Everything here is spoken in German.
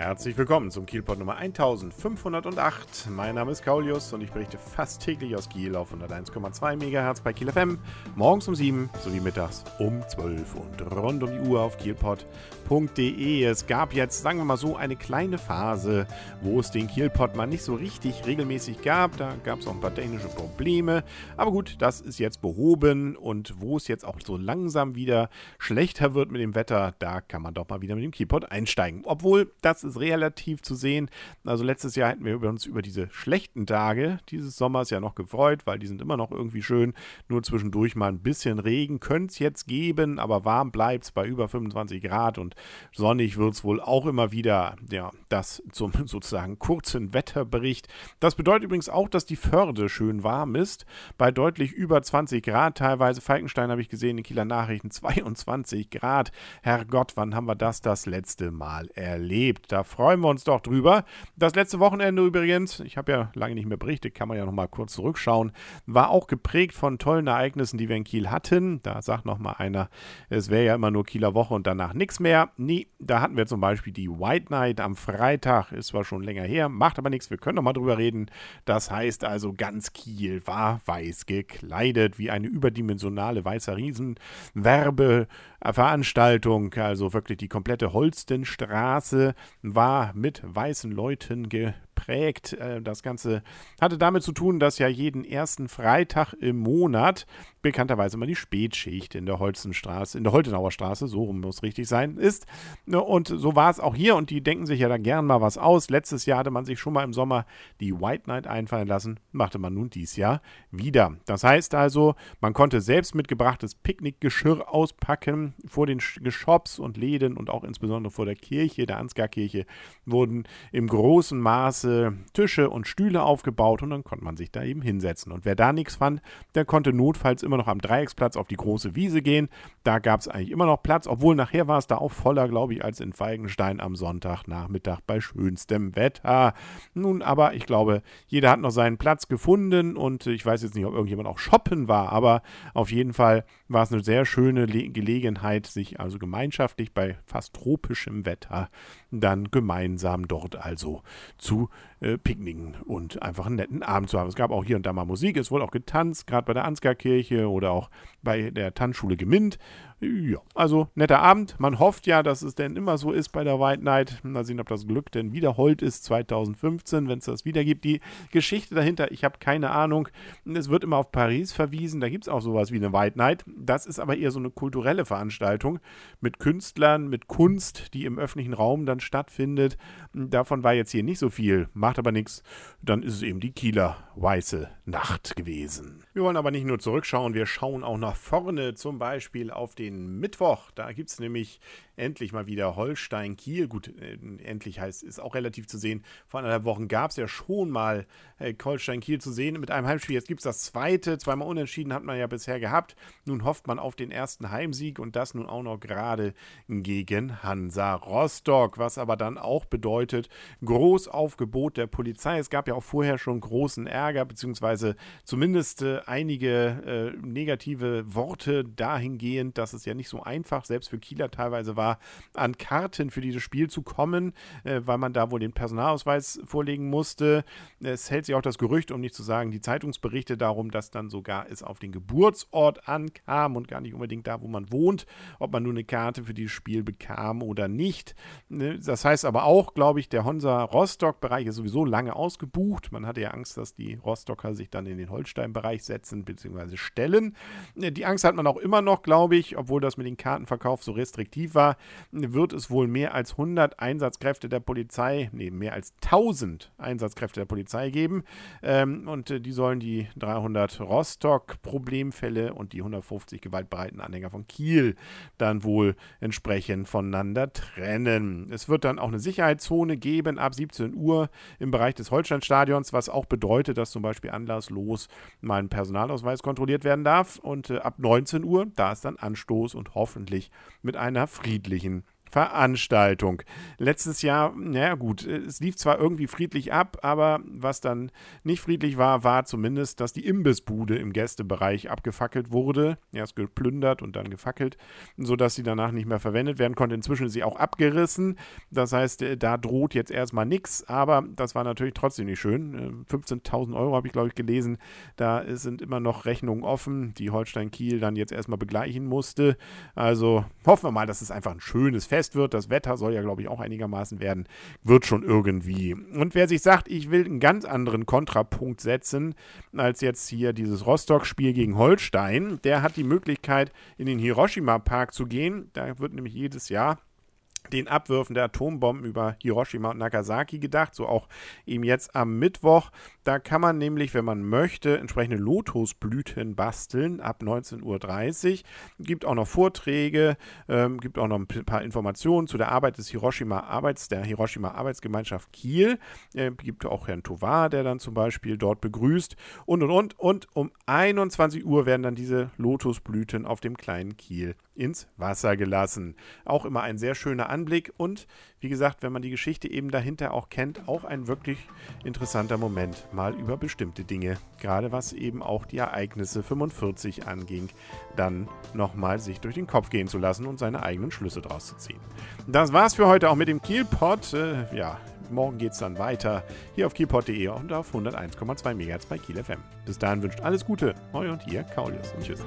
Herzlich willkommen zum Kielpot Nummer 1508. Mein Name ist Kaulius und ich berichte fast täglich aus Kiel auf 101,2 MHz bei Kiel FM, morgens um 7 sowie mittags um 12 und rund um die Uhr auf kielpot.de. Es gab jetzt, sagen wir mal so, eine kleine Phase, wo es den Kielpot mal nicht so richtig regelmäßig gab. Da gab es auch ein paar technische Probleme. Aber gut, das ist jetzt behoben und wo es jetzt auch so langsam wieder schlechter wird mit dem Wetter, da kann man doch mal wieder mit dem Kielpot einsteigen. Obwohl das ist ist relativ zu sehen. Also letztes Jahr hätten wir uns über diese schlechten Tage dieses Sommers ja noch gefreut, weil die sind immer noch irgendwie schön. Nur zwischendurch mal ein bisschen Regen könnte es jetzt geben, aber warm bleibt es bei über 25 Grad und sonnig wird es wohl auch immer wieder. Ja, das zum sozusagen kurzen Wetterbericht. Das bedeutet übrigens auch, dass die Förde schön warm ist. Bei deutlich über 20 Grad teilweise. Falkenstein habe ich gesehen in Kieler Nachrichten 22 Grad. Herrgott, wann haben wir das das letzte Mal erlebt? Da freuen wir uns doch drüber. Das letzte Wochenende übrigens, ich habe ja lange nicht mehr berichtet, kann man ja nochmal kurz zurückschauen, war auch geprägt von tollen Ereignissen, die wir in Kiel hatten. Da sagt nochmal einer, es wäre ja immer nur Kieler Woche und danach nichts mehr. Nee, da hatten wir zum Beispiel die White Night am Freitag, ist zwar schon länger her, macht aber nichts, wir können nochmal drüber reden. Das heißt also, ganz Kiel war weiß gekleidet, wie eine überdimensionale weißer Riesenwerbeveranstaltung. Also wirklich die komplette Holstenstraße war mit weißen Leuten ge geprägt. Äh, das Ganze hatte damit zu tun, dass ja jeden ersten Freitag im Monat bekannterweise mal die Spätschicht in der Holzenstraße, in der Holtenauer Straße, so rum muss richtig sein, ist. Und so war es auch hier und die denken sich ja da gern mal was aus. Letztes Jahr hatte man sich schon mal im Sommer die White Night einfallen lassen, machte man nun dies Jahr wieder. Das heißt also, man konnte selbst mitgebrachtes Picknickgeschirr auspacken. Vor den Shops und Läden und auch insbesondere vor der Kirche, der Ansgar-Kirche, wurden im großen Maße ganze Tische und Stühle aufgebaut und dann konnte man sich da eben hinsetzen. Und wer da nichts fand, der konnte notfalls immer noch am Dreiecksplatz auf die große Wiese gehen. Da gab es eigentlich immer noch Platz, obwohl nachher war es da auch voller, glaube ich, als in Feigenstein am Sonntagnachmittag bei schönstem Wetter. Nun, aber ich glaube, jeder hat noch seinen Platz gefunden und ich weiß jetzt nicht, ob irgendjemand auch shoppen war, aber auf jeden Fall war es eine sehr schöne Le Gelegenheit, sich also gemeinschaftlich bei fast tropischem Wetter dann gemeinsam dort also zu äh, picknicken und einfach einen netten Abend zu haben. Es gab auch hier und da mal Musik, es wurde auch getanzt, gerade bei der Ansgar-Kirche oder auch bei der Tanzschule Gemint. Ja, also netter Abend. Man hofft ja, dass es denn immer so ist bei der White Night. Mal sehen, ob das Glück denn wieder hold ist 2015, wenn es das wieder gibt. Die Geschichte dahinter, ich habe keine Ahnung. Es wird immer auf Paris verwiesen. Da gibt es auch sowas wie eine White Night. Das ist aber eher so eine kulturelle Veranstaltung mit Künstlern, mit Kunst, die im öffentlichen Raum dann stattfindet. Davon war jetzt hier nicht so viel. Macht aber nichts. Dann ist es eben die Kieler Weiße Nacht gewesen. Wir wollen aber nicht nur zurückschauen, wir schauen auch nach vorne, zum Beispiel auf den Mittwoch. Da gibt es nämlich endlich mal wieder Holstein-Kiel. Gut, äh, endlich heißt, ist auch relativ zu sehen. Vor anderthalb Wochen gab es ja schon mal äh, Holstein-Kiel zu sehen mit einem Heimspiel. Jetzt gibt es das zweite. Zweimal unentschieden hat man ja bisher gehabt. Nun hofft man auf den ersten Heimsieg und das nun auch noch gerade gegen Hansa Rostock, was aber dann auch bedeutet, Großaufgebot der Polizei. Es gab ja auch vorher schon großen Ärger, beziehungsweise zumindest äh, einige äh, negative Worte dahingehend, dass es ja nicht so einfach, selbst für Kieler teilweise war, an Karten für dieses Spiel zu kommen, äh, weil man da wohl den Personalausweis vorlegen musste. Es hält sich auch das Gerücht, um nicht zu sagen, die Zeitungsberichte darum, dass dann sogar es auf den Geburtsort ankam und gar nicht unbedingt da, wo man wohnt, ob man nur eine Karte für dieses Spiel bekam oder nicht. Ne, das heißt aber auch, glaube ich, der Honsa-Rostock-Bereich ist sowieso lange ausgebucht. Man hatte ja Angst, dass die Rostocker sich dann in den Holstein-Bereich setzen bzw. stellen. Ne, die Angst hat man auch immer noch, glaube ich, obwohl das mit dem Kartenverkauf so restriktiv war, wird es wohl mehr als 100 Einsatzkräfte der Polizei, nee, mehr als 1000 Einsatzkräfte der Polizei geben. Ähm, und äh, die sollen die 300 Rostock-Problemfälle und die 150 gewaltbereiten Anhänger von Kiel dann wohl entsprechend voneinander trennen. Es wird dann auch eine Sicherheitszone geben ab 17 Uhr im Bereich des Holsteinstadions, was auch bedeutet, dass zum Beispiel anlasslos mal ein Personalausweis kontrolliert werden darf. Und äh, ab 19 Uhr, da ist dann Anstoß und hoffentlich mit einer friedlichen Veranstaltung. Letztes Jahr, naja gut, es lief zwar irgendwie friedlich ab, aber was dann nicht friedlich war, war zumindest, dass die Imbissbude im Gästebereich abgefackelt wurde. Erst geplündert und dann gefackelt, sodass sie danach nicht mehr verwendet werden konnte. Inzwischen ist sie auch abgerissen. Das heißt, äh, da droht jetzt erstmal nichts, aber das war natürlich trotzdem nicht schön. 15.000 äh, Euro habe ich, glaube ich, gelesen. Da sind immer noch Rechnungen offen, die Holstein Kiel dann jetzt erstmal begleichen musste. Also hoffen wir mal, dass es einfach ein schönes Fest fest wird. Das Wetter soll ja, glaube ich, auch einigermaßen werden. Wird schon irgendwie. Und wer sich sagt, ich will einen ganz anderen Kontrapunkt setzen, als jetzt hier dieses Rostock-Spiel gegen Holstein, der hat die Möglichkeit, in den Hiroshima-Park zu gehen. Da wird nämlich jedes Jahr den Abwürfen der Atombomben über Hiroshima und Nagasaki gedacht, so auch eben jetzt am Mittwoch. Da kann man nämlich, wenn man möchte, entsprechende Lotusblüten basteln ab 19.30 Uhr. Gibt auch noch Vorträge, ähm, gibt auch noch ein paar Informationen zu der Arbeit des Hiroshima Arbeits, der Hiroshima Arbeitsgemeinschaft Kiel. Äh, gibt auch Herrn Tovar, der dann zum Beispiel dort begrüßt und und und. Und um 21 Uhr werden dann diese Lotusblüten auf dem kleinen Kiel ins Wasser gelassen. Auch immer ein sehr schöner Anblick und wie gesagt, wenn man die Geschichte eben dahinter auch kennt, auch ein wirklich interessanter Moment, mal über bestimmte Dinge, gerade was eben auch die Ereignisse 45 anging, dann nochmal sich durch den Kopf gehen zu lassen und seine eigenen Schlüsse draus zu ziehen. Das war's für heute auch mit dem Kielpot. Äh, ja, morgen geht's dann weiter hier auf kielpot.de und auf 101,2 MHz bei Kiel FM. Bis dahin wünscht alles Gute, eu und ihr, Kaulius und tschüss.